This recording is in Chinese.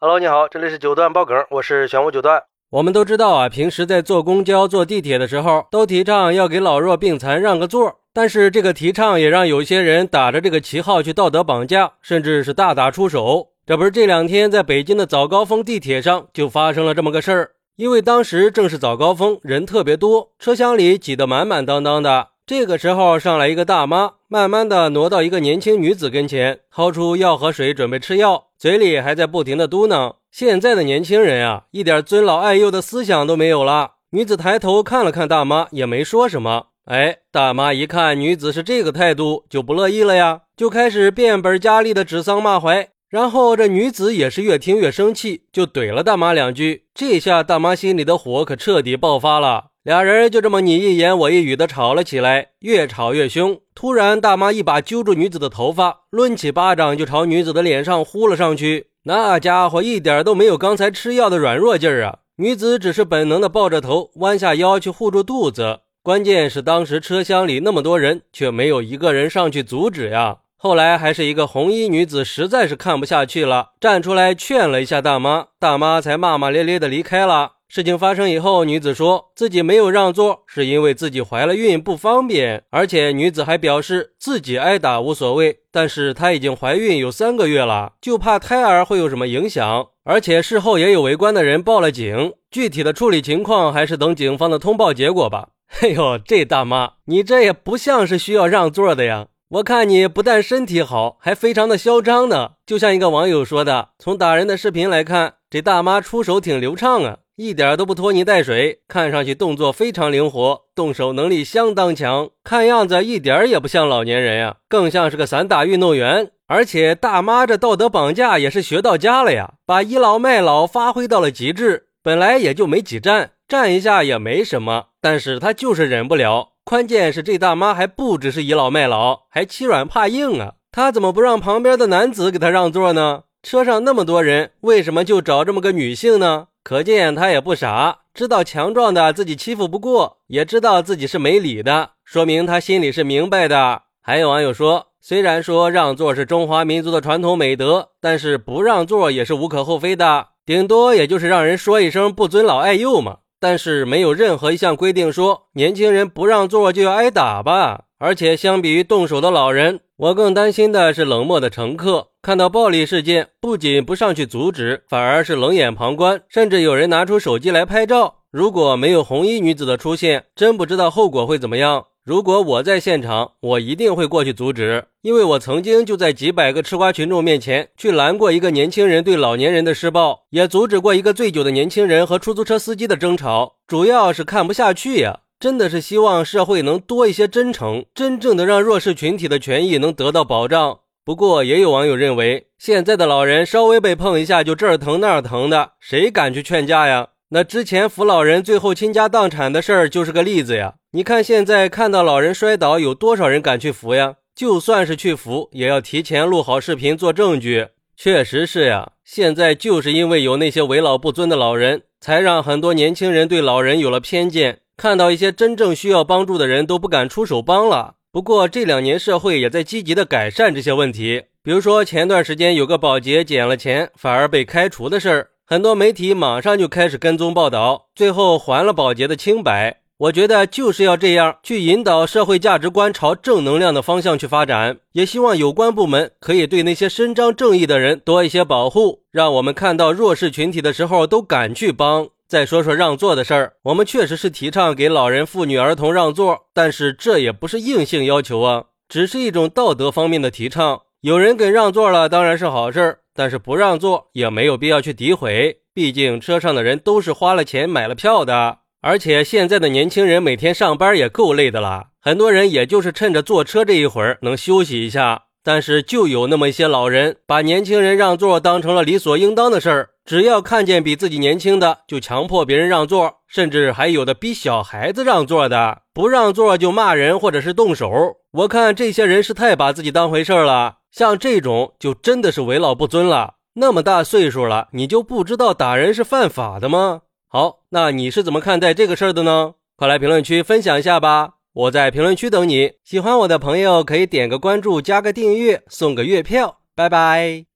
Hello，你好，这里是九段爆梗，我是玄武九段。我们都知道啊，平时在坐公交、坐地铁的时候，都提倡要给老弱病残让个座。但是这个提倡也让有些人打着这个旗号去道德绑架，甚至是大打出手。这不是这两天在北京的早高峰地铁上就发生了这么个事儿，因为当时正是早高峰，人特别多，车厢里挤得满满当当的。这个时候上来一个大妈，慢慢的挪到一个年轻女子跟前，掏出药和水准备吃药，嘴里还在不停的嘟囔：“现在的年轻人啊，一点尊老爱幼的思想都没有了。”女子抬头看了看大妈，也没说什么。哎，大妈一看女子是这个态度，就不乐意了呀，就开始变本加厉的指桑骂槐。然后这女子也是越听越生气，就怼了大妈两句。这下大妈心里的火可彻底爆发了。俩人就这么你一言我一语的吵了起来，越吵越凶。突然，大妈一把揪住女子的头发，抡起巴掌就朝女子的脸上呼了上去。那家伙一点都没有刚才吃药的软弱劲儿啊！女子只是本能的抱着头，弯下腰去护住肚子。关键是当时车厢里那么多人，却没有一个人上去阻止呀。后来还是一个红衣女子实在是看不下去了，站出来劝了一下大妈，大妈才骂骂咧咧的离开了。事情发生以后，女子说自己没有让座，是因为自己怀了孕不方便。而且女子还表示自己挨打无所谓，但是她已经怀孕有三个月了，就怕胎儿会有什么影响。而且事后也有围观的人报了警，具体的处理情况还是等警方的通报结果吧。哎呦，这大妈，你这也不像是需要让座的呀！我看你不但身体好，还非常的嚣张呢。就像一个网友说的，从打人的视频来看，这大妈出手挺流畅啊。一点都不拖泥带水，看上去动作非常灵活，动手能力相当强，看样子一点也不像老年人呀，更像是个散打运动员。而且大妈这道德绑架也是学到家了呀，把倚老卖老发挥到了极致。本来也就没几站，站一下也没什么，但是他就是忍不了。关键是这大妈还不只是倚老卖老，还欺软怕硬啊！她怎么不让旁边的男子给她让座呢？车上那么多人，为什么就找这么个女性呢？可见他也不傻，知道强壮的自己欺负不过，也知道自己是没理的，说明他心里是明白的。还有网友说，虽然说让座是中华民族的传统美德，但是不让座也是无可厚非的，顶多也就是让人说一声不尊老爱幼嘛。但是没有任何一项规定说年轻人不让座就要挨打吧？而且相比于动手的老人，我更担心的是冷漠的乘客。看到暴力事件，不仅不上去阻止，反而是冷眼旁观，甚至有人拿出手机来拍照。如果没有红衣女子的出现，真不知道后果会怎么样。如果我在现场，我一定会过去阻止，因为我曾经就在几百个吃瓜群众面前去拦过一个年轻人对老年人的施暴，也阻止过一个醉酒的年轻人和出租车司机的争吵，主要是看不下去呀。真的是希望社会能多一些真诚，真正的让弱势群体的权益能得到保障。不过，也有网友认为，现在的老人稍微被碰一下就这儿疼那儿疼的，谁敢去劝架呀？那之前扶老人最后倾家荡产的事儿就是个例子呀。你看现在看到老人摔倒，有多少人敢去扶呀？就算是去扶，也要提前录好视频做证据。确实是呀，现在就是因为有那些为老不尊的老人，才让很多年轻人对老人有了偏见。看到一些真正需要帮助的人都不敢出手帮了。不过这两年社会也在积极的改善这些问题，比如说前段时间有个保洁捡了钱反而被开除的事儿，很多媒体马上就开始跟踪报道，最后还了保洁的清白。我觉得就是要这样去引导社会价值观朝正能量的方向去发展，也希望有关部门可以对那些伸张正义的人多一些保护，让我们看到弱势群体的时候都敢去帮。再说说让座的事儿，我们确实是提倡给老人、妇女、儿童让座，但是这也不是硬性要求啊，只是一种道德方面的提倡。有人给让座了，当然是好事儿，但是不让座也没有必要去诋毁，毕竟车上的人都是花了钱买了票的，而且现在的年轻人每天上班也够累的了，很多人也就是趁着坐车这一会儿能休息一下。但是就有那么一些老人，把年轻人让座当成了理所应当的事儿，只要看见比自己年轻的，就强迫别人让座，甚至还有的逼小孩子让座的，不让座就骂人或者是动手。我看这些人是太把自己当回事了，像这种就真的是为老不尊了。那么大岁数了，你就不知道打人是犯法的吗？好，那你是怎么看待这个事儿的呢？快来评论区分享一下吧。我在评论区等你，喜欢我的朋友可以点个关注，加个订阅，送个月票，拜拜。